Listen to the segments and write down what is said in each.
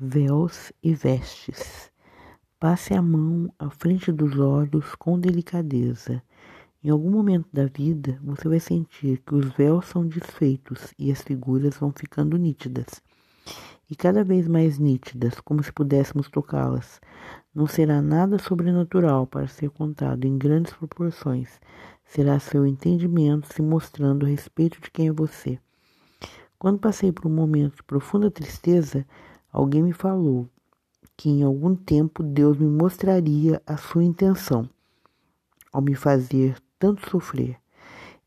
véus e vestes. Passe a mão à frente dos olhos com delicadeza. Em algum momento da vida, você vai sentir que os véus são desfeitos e as figuras vão ficando nítidas. E cada vez mais nítidas, como se pudéssemos tocá-las. Não será nada sobrenatural para ser contado em grandes proporções. Será seu entendimento se mostrando a respeito de quem é você. Quando passei por um momento de profunda tristeza, Alguém me falou que em algum tempo Deus me mostraria a sua intenção ao me fazer tanto sofrer.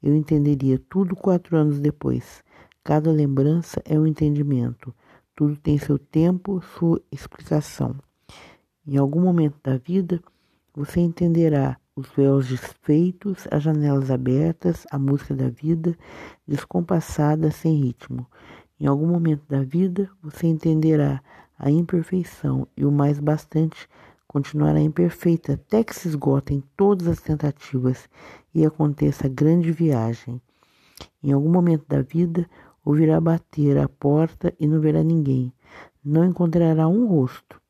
Eu entenderia tudo quatro anos depois. Cada lembrança é um entendimento. Tudo tem seu tempo, sua explicação. Em algum momento da vida, você entenderá os véus desfeitos, as janelas abertas, a música da vida, descompassada, sem ritmo. Em algum momento da vida, você entenderá a imperfeição e o mais bastante continuará imperfeita até que se esgotem todas as tentativas e aconteça a grande viagem. Em algum momento da vida, ouvirá bater a porta e não verá ninguém. Não encontrará um rosto.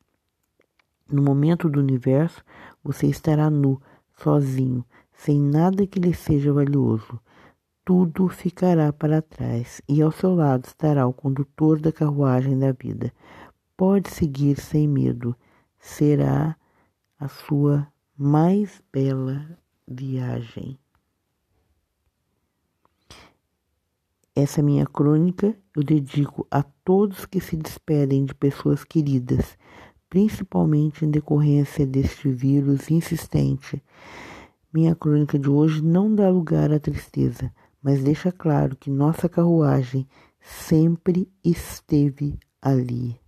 No momento do universo, você estará nu, sozinho, sem nada que lhe seja valioso tudo ficará para trás e ao seu lado estará o condutor da carruagem da vida. Pode seguir sem medo, será a sua mais bela viagem. Essa minha crônica eu dedico a todos que se despedem de pessoas queridas, principalmente em decorrência deste vírus insistente. Minha crônica de hoje não dá lugar à tristeza, mas deixa claro que nossa carruagem sempre esteve ali.